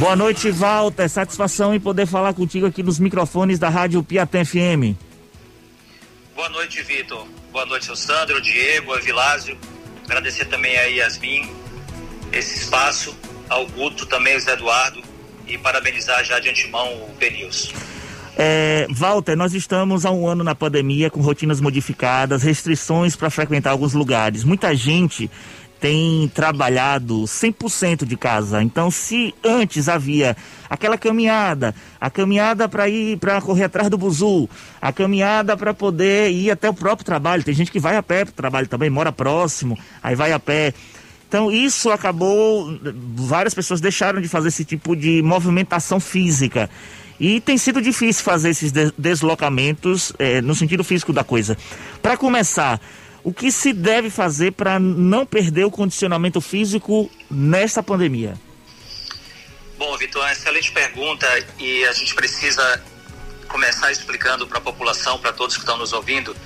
Speaker 2: Boa noite, Walter. Satisfação em poder falar contigo aqui nos microfones da Rádio Piatã FM.
Speaker 16: Boa noite, Vitor. Boa noite ao Sandro, Diego, ao Vilásio. Agradecer também a Yasmin esse espaço, ao Guto, também ao Zé Eduardo e parabenizar já de antemão o Benilson.
Speaker 2: É, Walter, nós estamos há um ano na pandemia com rotinas modificadas, restrições para frequentar alguns lugares. Muita gente tem trabalhado 100% de casa. Então, se antes havia aquela caminhada, a caminhada para ir para correr atrás do buzu, a caminhada para poder ir até o próprio trabalho. Tem gente que vai a pé para o trabalho também, mora próximo, aí vai a pé. Então, isso acabou. Várias pessoas deixaram de fazer esse tipo de movimentação física. E tem sido difícil fazer esses deslocamentos eh, no sentido físico da coisa. Para começar, o que se deve fazer para não perder o condicionamento físico nesta pandemia?
Speaker 16: Bom, Vitor, excelente pergunta e a gente precisa começar explicando para a população, para todos que estão nos ouvindo,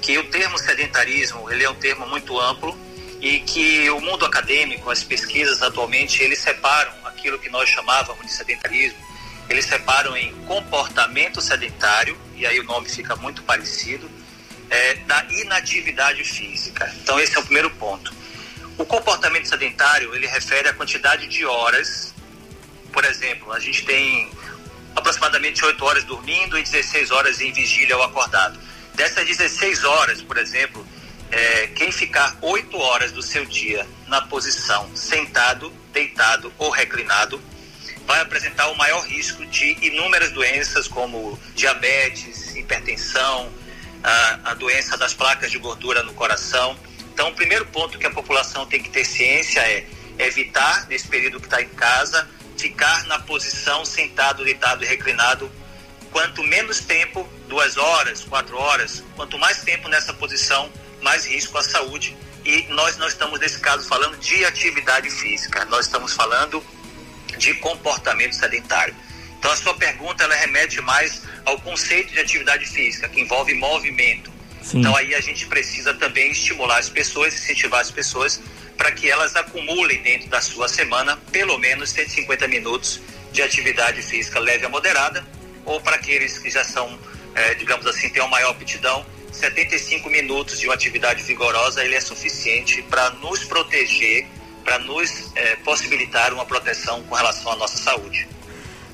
Speaker 16: que o termo sedentarismo ele é um termo muito amplo e que o mundo acadêmico, as pesquisas atualmente, eles separam aquilo que nós chamávamos de sedentarismo, eles separam em comportamento sedentário, e aí o nome fica muito parecido, é, da inatividade física. Então esse é o primeiro ponto. O comportamento sedentário ele refere à quantidade de horas. Por exemplo, a gente tem aproximadamente 8 horas dormindo e 16 horas em vigília ou acordado. Dessas 16 horas, por exemplo, é, quem ficar 8 horas do seu dia na posição sentado, deitado ou reclinado vai apresentar o maior risco de inúmeras doenças como diabetes, hipertensão, a, a doença das placas de gordura no coração. Então, o primeiro ponto que a população tem que ter ciência é evitar, nesse período que está em casa, ficar na posição sentado, deitado e reclinado. Quanto menos tempo, duas horas, quatro horas, quanto mais tempo nessa posição, mais risco à saúde. E nós não estamos, nesse caso, falando de atividade física, nós estamos falando de comportamento sedentário. Então, a sua pergunta ela remete mais ao conceito de atividade física, que envolve movimento. Sim. Então, aí a gente precisa também estimular as pessoas, incentivar as pessoas para que elas acumulem dentro da sua semana pelo menos 150 minutos de atividade física leve a moderada, ou para aqueles que já são, é, digamos assim, têm uma maior aptidão, 75 minutos de uma atividade vigorosa ele é suficiente para nos proteger, para nos é, possibilitar uma proteção com relação à nossa saúde.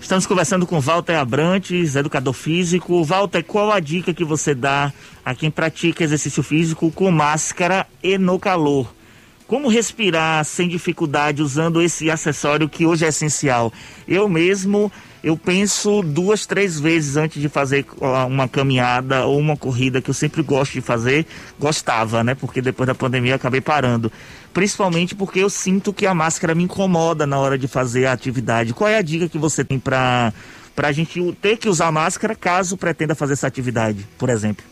Speaker 2: Estamos conversando com Walter Abrantes, educador físico. Walter, qual a dica que você dá a quem pratica exercício físico com máscara e no calor? Como respirar sem dificuldade usando esse acessório que hoje é essencial? Eu mesmo, eu penso duas, três vezes antes de fazer uma caminhada ou uma corrida que eu sempre gosto de fazer. Gostava, né? Porque depois da pandemia eu acabei parando principalmente porque eu sinto que a máscara me incomoda na hora de fazer a atividade. Qual é a dica que você tem para a gente ter que usar máscara caso pretenda fazer essa atividade, por exemplo?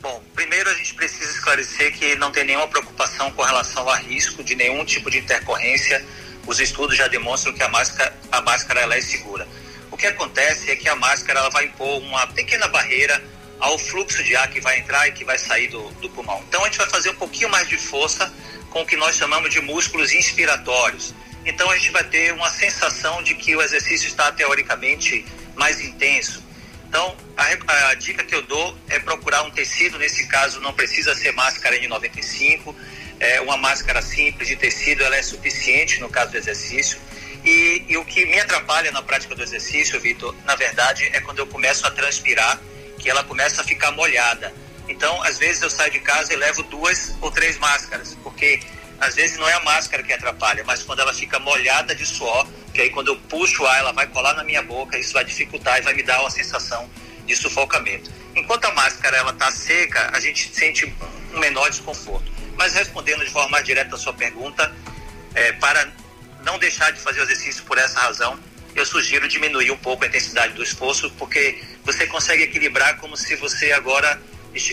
Speaker 16: Bom, primeiro a gente precisa esclarecer que não tem nenhuma preocupação com relação a risco de nenhum tipo de intercorrência. Os estudos já demonstram que a máscara, a máscara ela é segura. O que acontece é que a máscara ela vai impor uma pequena barreira ao fluxo de ar que vai entrar e que vai sair do, do pulmão. Então a gente vai fazer um pouquinho mais de força com o que nós chamamos de músculos inspiratórios. Então a gente vai ter uma sensação de que o exercício está teoricamente mais intenso. Então a, a dica que eu dou é procurar um tecido, nesse caso não precisa ser máscara N95, é uma máscara simples de tecido, ela é suficiente no caso do exercício. E, e o que me atrapalha na prática do exercício, Vitor, na verdade, é quando eu começo a transpirar, que ela começa a ficar molhada. Então, às vezes eu saio de casa e levo duas ou três máscaras, porque às vezes não é a máscara que atrapalha, mas quando ela fica molhada de suor, que aí quando eu puxo ar, ela vai colar na minha boca, isso vai dificultar e vai me dar uma sensação de sufocamento. Enquanto a máscara ela está seca, a gente sente um menor desconforto. Mas respondendo de forma mais direta a sua pergunta, é, para não deixar de fazer o exercício por essa razão, eu sugiro diminuir um pouco a intensidade do esforço, porque você consegue equilibrar como se você agora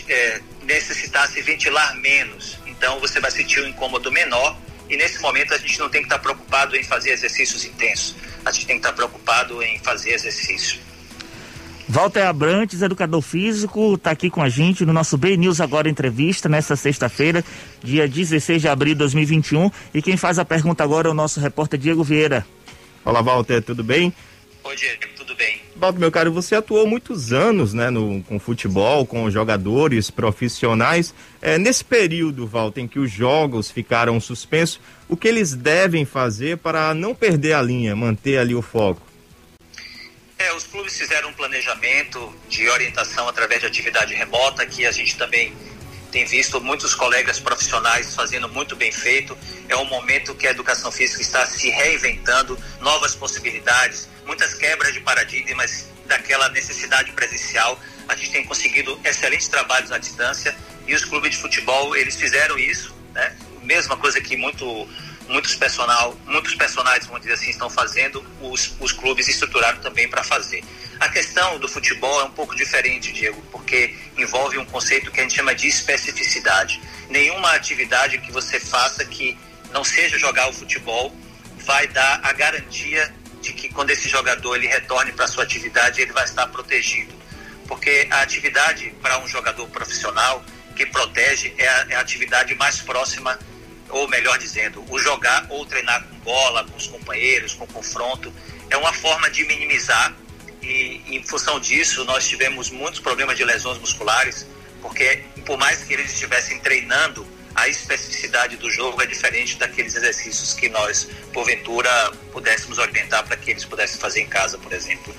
Speaker 16: é, necessitasse ventilar menos. Então você vai sentir um incômodo menor e nesse momento a gente não tem que estar preocupado em fazer exercícios intensos. A gente tem que estar preocupado em fazer exercício.
Speaker 2: Walter Abrantes, educador físico, está aqui com a gente no nosso B News Agora Entrevista, nesta sexta-feira, dia 16 de abril de 2021. E quem faz a pergunta agora é o nosso repórter Diego Vieira.
Speaker 4: Olá, Walter, tudo bem?
Speaker 16: Oi, Diego, tudo bem?
Speaker 4: Walter, meu caro, você atuou muitos anos né, no, com futebol, com jogadores profissionais. É, nesse período, Walter, em que os jogos ficaram suspensos, o que eles devem fazer para não perder a linha, manter ali o foco?
Speaker 16: É, os clubes fizeram um planejamento de orientação através de atividade remota, que a gente também tem visto muitos colegas profissionais fazendo muito bem feito. É um momento que a educação física está se reinventando, novas possibilidades, muitas quebras de paradigmas daquela necessidade presencial. A gente tem conseguido excelentes trabalhos à distância e os clubes de futebol, eles fizeram isso, né? Mesma coisa que muito muitos personal, muitos personagens, vamos dizer assim, estão fazendo, os, os clubes estruturaram também para fazer. A questão do futebol é um pouco diferente, Diego, porque envolve um conceito que a gente chama de especificidade. Nenhuma atividade que você faça que não seja jogar o futebol vai dar a garantia de que quando esse jogador ele retorne para sua atividade, ele vai estar protegido. Porque a atividade para um jogador profissional que protege é a, é a atividade mais próxima ou melhor dizendo, o jogar ou treinar com bola, com os companheiros, com confronto, é uma forma de minimizar e em função disso nós tivemos muitos problemas de lesões musculares, porque por mais que eles estivessem treinando, a especificidade do jogo é diferente daqueles exercícios que nós, porventura, pudéssemos orientar para que eles pudessem fazer em casa, por exemplo.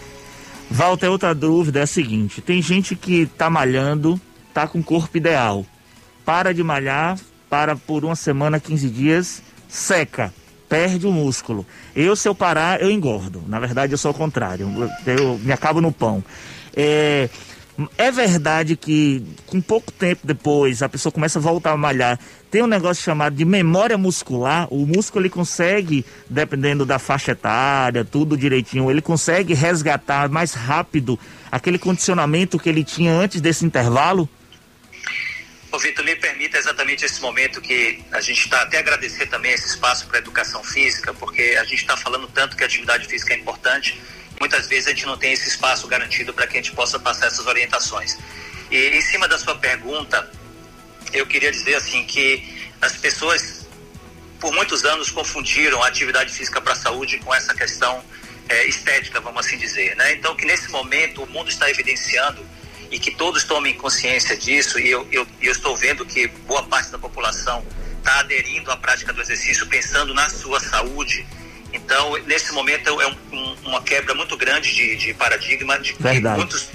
Speaker 2: Walter, outra dúvida é a seguinte: tem gente que está malhando, está com corpo ideal, para de malhar, para por uma semana, 15 dias, seca, perde o músculo. Eu, se eu parar, eu engordo. Na verdade, eu sou o contrário. Eu, eu me acabo no pão. É, é verdade que com pouco tempo depois a pessoa começa a voltar a malhar. Tem um negócio chamado de memória muscular. O músculo ele consegue, dependendo da faixa etária, tudo direitinho, ele consegue resgatar mais rápido aquele condicionamento que ele tinha antes desse intervalo.
Speaker 16: Ô, Vitor, me permita exatamente esse momento que a gente está até agradecer também esse espaço para a educação física, porque a gente está falando tanto que a atividade física é importante, muitas vezes a gente não tem esse espaço garantido para que a gente possa passar essas orientações. E em cima da sua pergunta, eu queria dizer assim que as pessoas por muitos anos confundiram a atividade física para a saúde com essa questão é, estética, vamos assim dizer, né? Então que nesse momento o mundo está evidenciando e que todos tomem consciência disso, e eu, eu, eu estou vendo que boa parte da população está aderindo à prática do exercício pensando na sua saúde. Então, nesse momento, é um, um, uma quebra muito grande de, de paradigma, de que muitos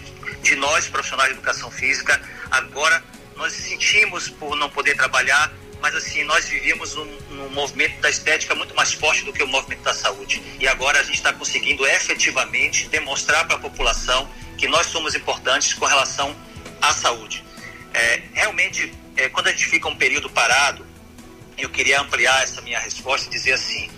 Speaker 16: de nós, profissionais de educação física, agora nós sentimos por não poder trabalhar, mas assim, nós vivíamos num, num, movimento da estética muito mais forte do que o movimento da saúde. E agora a gente está conseguindo efetivamente demonstrar para a população que nós somos importantes com relação à saúde. É, realmente, é, quando a gente fica um período parado, eu queria ampliar essa minha resposta e dizer assim: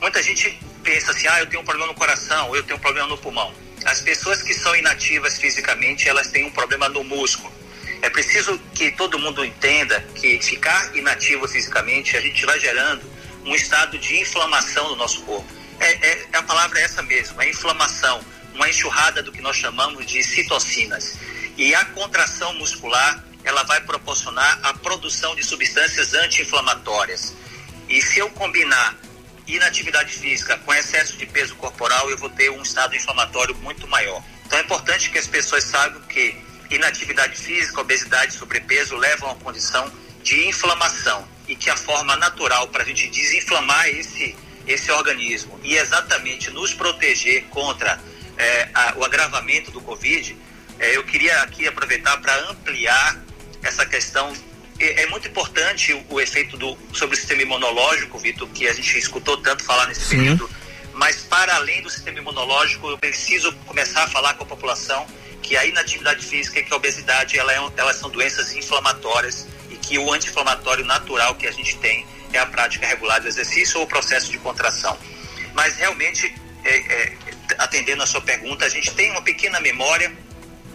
Speaker 16: muita gente pensa assim, ah, eu tenho um problema no coração, eu tenho um problema no pulmão. As pessoas que são inativas fisicamente, elas têm um problema no músculo. É preciso que todo mundo entenda que ficar inativo fisicamente, a gente vai gerando um estado de inflamação no nosso corpo. É, é, a palavra é essa mesmo, é inflamação uma enxurrada do que nós chamamos de citocinas. E a contração muscular, ela vai proporcionar a produção de substâncias anti-inflamatórias. E se eu combinar inatividade física com excesso de peso corporal, eu vou ter um estado inflamatório muito maior. Então é importante que as pessoas saibam que inatividade física, obesidade sobrepeso levam a uma condição de inflamação e que a forma natural para a gente desinflamar esse, esse organismo e exatamente nos proteger contra é, a, o agravamento do Covid, é, eu queria aqui aproveitar para ampliar essa questão. É, é muito importante o, o, efeito do, sobre o sistema imunológico, Vitor, que a gente escutou tanto falar nesse Sim. período, mas para além do sistema imunológico, eu preciso começar a falar com a população que a inatividade física e que a obesidade ela é, elas são doenças inflamatórias e que o anti-inflamatório natural que a gente tem é a prática regular do exercício ou o processo de contração. Mas realmente é, é, atendendo a sua pergunta, a gente tem uma pequena memória,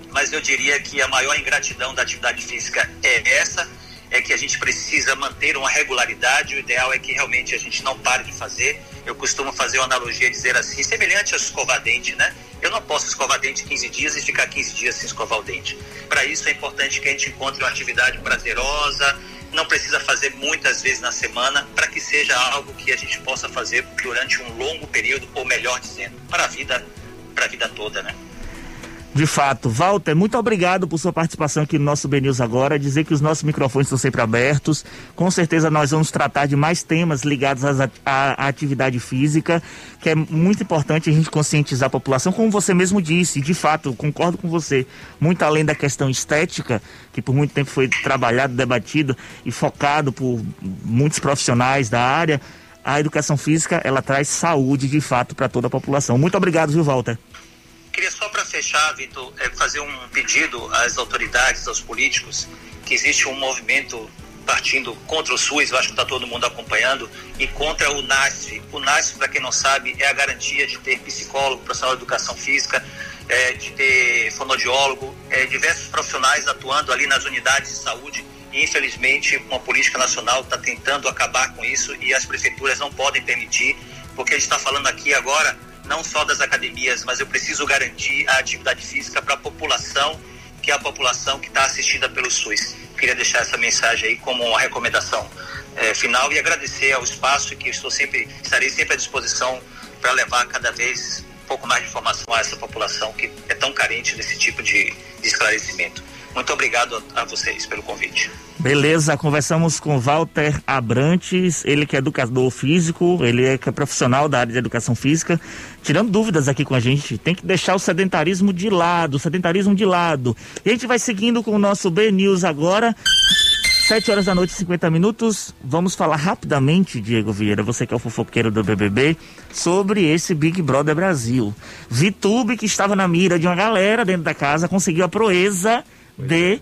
Speaker 16: mas eu diria que a maior ingratidão da atividade física é essa, é que a gente precisa manter uma regularidade, o ideal é que realmente a gente não pare de fazer. Eu costumo fazer uma analogia dizer assim, semelhante a escovar dente, né? Eu não posso escovar dente 15 dias e ficar 15 dias sem escovar o dente. Para isso é importante que a gente encontre uma atividade prazerosa, não precisa fazer muitas vezes na semana, para que seja algo que a gente possa fazer durante um longo período, ou melhor dizendo, para a vida, para a vida toda, né?
Speaker 2: De fato. Walter, muito obrigado por sua participação aqui no nosso BNews agora. Dizer que os nossos microfones estão sempre abertos. Com certeza nós vamos tratar de mais temas ligados à atividade física, que é muito importante a gente conscientizar a população, como você mesmo disse, de fato, concordo com você, muito além da questão estética, que por muito tempo foi trabalhado, debatido e focado por muitos profissionais da área, a educação física, ela traz saúde de fato para toda a população. Muito obrigado, viu, Walter?
Speaker 16: Queria só para fechar, Vitor, é fazer um pedido às autoridades, aos políticos, que existe um movimento partindo contra o SUS, eu acho que está todo mundo acompanhando, e contra o NASF. O NASF, para quem não sabe, é a garantia de ter psicólogo, profissional de educação física, é, de ter fonodiólogo, é, diversos profissionais atuando ali nas unidades de saúde. Infelizmente, uma política nacional está tentando acabar com isso e as prefeituras não podem permitir, porque a gente está falando aqui agora não só das academias, mas eu preciso garantir a atividade física para a população, que é a população que está assistida pelo SUS. Queria deixar essa mensagem aí como uma recomendação é, final e agradecer ao espaço que estou sempre, estarei sempre à disposição para levar cada vez um pouco mais de informação a essa população que é tão carente desse tipo de, de esclarecimento. Muito obrigado a, a, vocês pelo convite.
Speaker 2: Beleza, conversamos com Walter Abrantes, ele que é educador físico, ele é, é profissional da área de educação física, tirando dúvidas aqui com a gente. Tem que deixar o sedentarismo de lado, o sedentarismo de lado. E a gente vai seguindo com o nosso B News agora. 7 horas da noite, 50 minutos. Vamos falar rapidamente, Diego Vieira, você que é o fofoqueiro do BBB, sobre esse Big Brother Brasil. Vitube, que estava na mira de uma galera dentro da casa, conseguiu a proeza de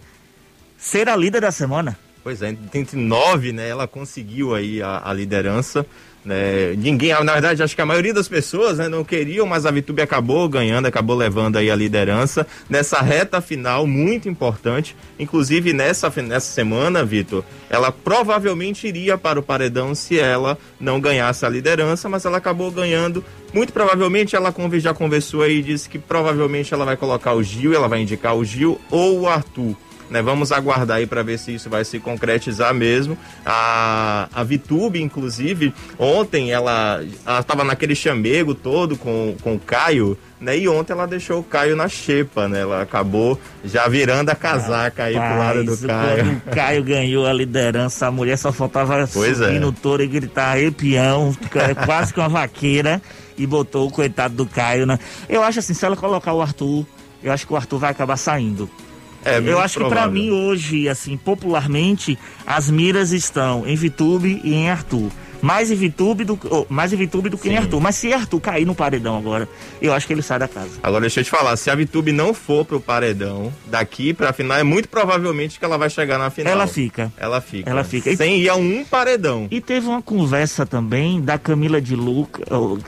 Speaker 2: ser a líder da semana.
Speaker 4: Pois é, entre nove, né, ela conseguiu aí a, a liderança. Né? Ninguém, na verdade, acho que a maioria das pessoas né, não queriam, mas a Vitube acabou ganhando, acabou levando aí a liderança nessa reta final muito importante. Inclusive nessa, nessa semana, Vitor, ela provavelmente iria para o paredão se ela não ganhasse a liderança, mas ela acabou ganhando. Muito provavelmente ela já conversou aí e disse que provavelmente ela vai colocar o Gil, ela vai indicar o Gil ou o Arthur. Né, vamos aguardar aí para ver se isso vai se concretizar mesmo. A, a Vitube, inclusive, ontem ela estava naquele chamego todo com, com o Caio, né? E ontem ela deixou o Caio na xepa, né? Ela acabou já virando a casaca aí pro lado do Caio.
Speaker 2: o Caio ganhou a liderança, a mulher só faltava pois subir é. no touro e gritar arrepião, quase que uma vaqueira, e botou o coitado do Caio, né? Eu acho assim, se ela colocar o Arthur, eu acho que o Arthur vai acabar saindo. É, eu acho provável. que para mim hoje, assim, popularmente, as miras estão em Vitube e em Arthur mais em Vitube do, oh, mais em Vitube do que Sim. em Arthur. Mas se Arthur cair no paredão agora, eu acho que ele sai da casa.
Speaker 4: Agora deixa eu te falar, se a Vitube não for pro paredão, daqui pra final, é muito provavelmente que ela vai chegar na final.
Speaker 2: Ela fica.
Speaker 4: Ela fica.
Speaker 2: Ela fica.
Speaker 4: Sem ir a um paredão.
Speaker 2: E teve uma conversa também da Camila de Luca,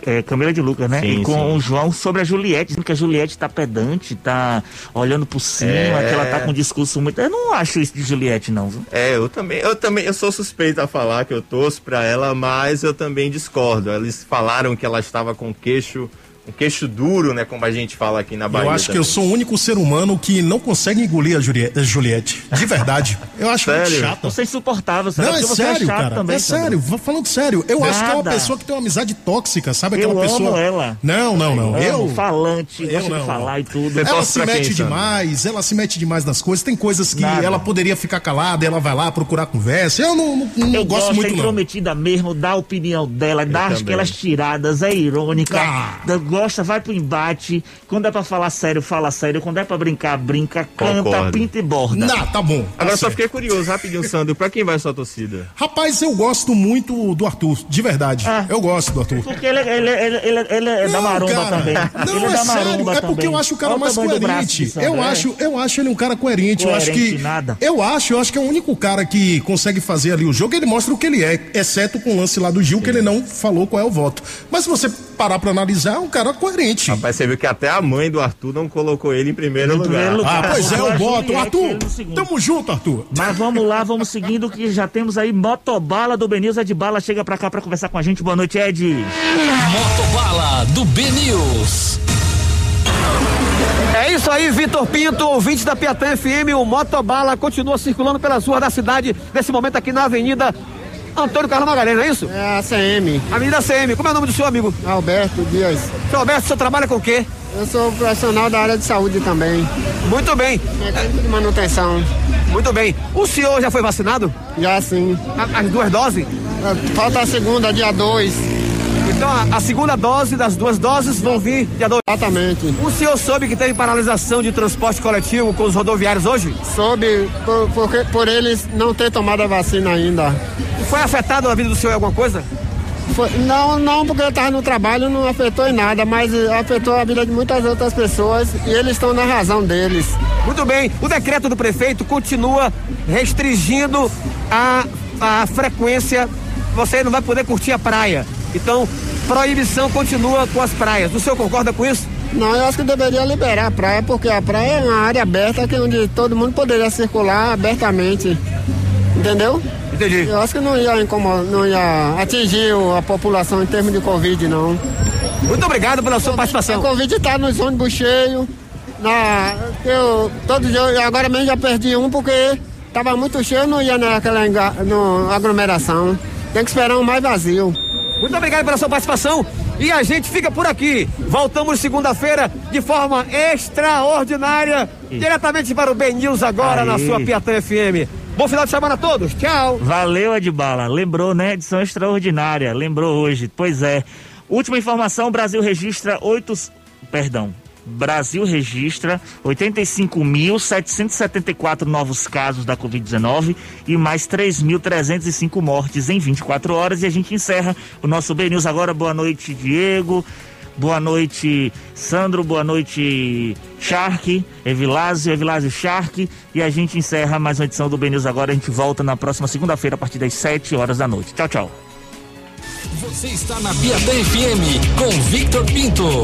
Speaker 2: é, Camila de Lucas, né? Sim, e com sim. o João sobre a Juliette, dizendo que a Juliette tá pedante, tá olhando por cima, é... que ela tá com um discurso muito. Eu não acho isso de Juliette, não. Viu?
Speaker 4: É, eu também, eu também, eu sou suspeito a falar que eu torço pra ela, mas eu também discordo. Eles falaram que ela estava com queixo um queixo duro, né? Como a gente fala aqui na Bahia.
Speaker 3: Eu acho
Speaker 4: também.
Speaker 3: que eu sou o único ser humano que não consegue engolir a Juliette. De verdade. Eu acho sério? muito chato.
Speaker 2: Você é insuportável, sabe?
Speaker 3: Não, é sério, é cara. Também, é sério. Falando sério. Eu Nada. acho que é uma pessoa que tem uma amizade tóxica, sabe? Aquela
Speaker 2: eu
Speaker 3: pessoa.
Speaker 2: Amo ela.
Speaker 3: Não, não, não. Eu.
Speaker 2: eu... Falante, eu não. de falar e tudo.
Speaker 3: Ela se mete quem, demais, ela se mete demais nas coisas. Tem coisas que Nada. ela poderia ficar calada, ela vai lá procurar conversa. Eu não, não, não eu gosto, gosto muito, é
Speaker 2: intrometida mesmo, dá a opinião dela, dá aquelas tiradas, é irônica. Ah. Gosta, vai pro embate. Quando é pra falar sério, fala sério. Quando é pra brincar, brinca, canta, Concordo. pinta e borda.
Speaker 3: Não, tá bom. Tá
Speaker 4: Agora certo. só fiquei curioso, rapidinho, Sandro. Pra quem vai sua torcida?
Speaker 3: Rapaz, eu gosto muito do Arthur, de verdade. Ah. Eu gosto do Arthur.
Speaker 2: Porque ele, ele, ele, ele, ele é não, da maromba cara, também.
Speaker 3: Não,
Speaker 2: ele
Speaker 3: é, é sério. É porque eu acho o cara Olha mais coerente. eu, acho, eu acho ele um cara coerente. coerente eu acho que.
Speaker 2: Nada.
Speaker 3: Eu acho, eu acho que é o único cara que consegue fazer ali o jogo. Ele mostra o que ele é, exceto com o lance lá do Gil, Sim. que ele não falou qual é o voto. Mas se você parar pra analisar, é um cara coerente.
Speaker 4: Rapaz, você viu que até a mãe do Arthur não colocou ele em primeiro, lugar. primeiro lugar.
Speaker 3: Ah, pois é, eu boto. Arthur, tamo junto, Arthur.
Speaker 2: Mas vamos lá, vamos seguindo que já temos aí Motobala do Benils. Ed Bala chega pra cá pra conversar com a gente. Boa noite, Ed.
Speaker 1: Motobala do Benils.
Speaker 5: É isso aí, Vitor Pinto, ouvinte da Piatã FM. O Motobala continua circulando pelas ruas da cidade, nesse momento aqui na Avenida Antônio Carlos Magalhães, não é isso?
Speaker 17: É a CM.
Speaker 5: Avenida CM. Como é o nome do seu amigo?
Speaker 17: Alberto Dias.
Speaker 5: Seu Alberto, você trabalha com o quê?
Speaker 17: Eu sou profissional da área de saúde também.
Speaker 5: Muito bem.
Speaker 17: Técnico de manutenção.
Speaker 5: Muito bem. O senhor já foi vacinado?
Speaker 17: Já sim.
Speaker 5: As duas doses?
Speaker 17: Falta a segunda, dia 2.
Speaker 5: Então a, a segunda dose das duas doses vão vir dia 2.
Speaker 17: Exatamente.
Speaker 5: O senhor soube que teve paralisação de transporte coletivo com os rodoviários hoje?
Speaker 17: Soube por, porque- por eles não ter tomado a vacina ainda.
Speaker 5: Foi afetado a vida do senhor em alguma coisa?
Speaker 17: Foi- não, não, porque eu estava no trabalho, não afetou em nada, mas eh, afetou a vida de muitas outras pessoas e eles estão na razão deles.
Speaker 5: Muito bem. O decreto do prefeito continua restringindo a, a frequência. Você não vai poder curtir a praia. Então, proibição continua com as praias. O senhor concorda com isso?
Speaker 17: Não, eu acho que deveria liberar a praia, porque a praia é uma área aberta que onde todo mundo poderia circular abertamente. Entendeu?
Speaker 5: Entendi.
Speaker 17: Eu acho que não ia incomodar, não ia atingir o- a população em termos de Covid, não.
Speaker 5: Muito obrigado pela sua participação.
Speaker 17: A Covid está nos ônibus cheios. Na, eu, todo dia, agora mesmo já perdi um porque estava muito cheio, não ia naquela no, aglomeração. Tem que esperar um mais vazio.
Speaker 5: Muito obrigado pela sua participação. E a gente fica por aqui. Voltamos segunda-feira de forma extraordinária, diretamente para o Ben News agora
Speaker 2: Aí.
Speaker 5: na sua Piatã FM. Bom final de semana a todos. Tchau.
Speaker 2: Valeu, Edbala. Lembrou, né? Edição extraordinária. Lembrou hoje. Pois é. Última informação: Brasil registra oito. Perdão. Brasil registra 85.774 novos casos da Covid-19 e mais 3.305 mortes em 24 horas. E a gente encerra o nosso B News agora. Boa noite, Diego. Boa noite, Sandro. Boa noite, Shark, Evilásio, Evilásio Shark. E a gente encerra mais uma edição do B News agora. A gente volta na próxima segunda-feira a partir das 7 horas da noite. Tchau, tchau.
Speaker 1: Você está na Piatã FM com Victor Pinto.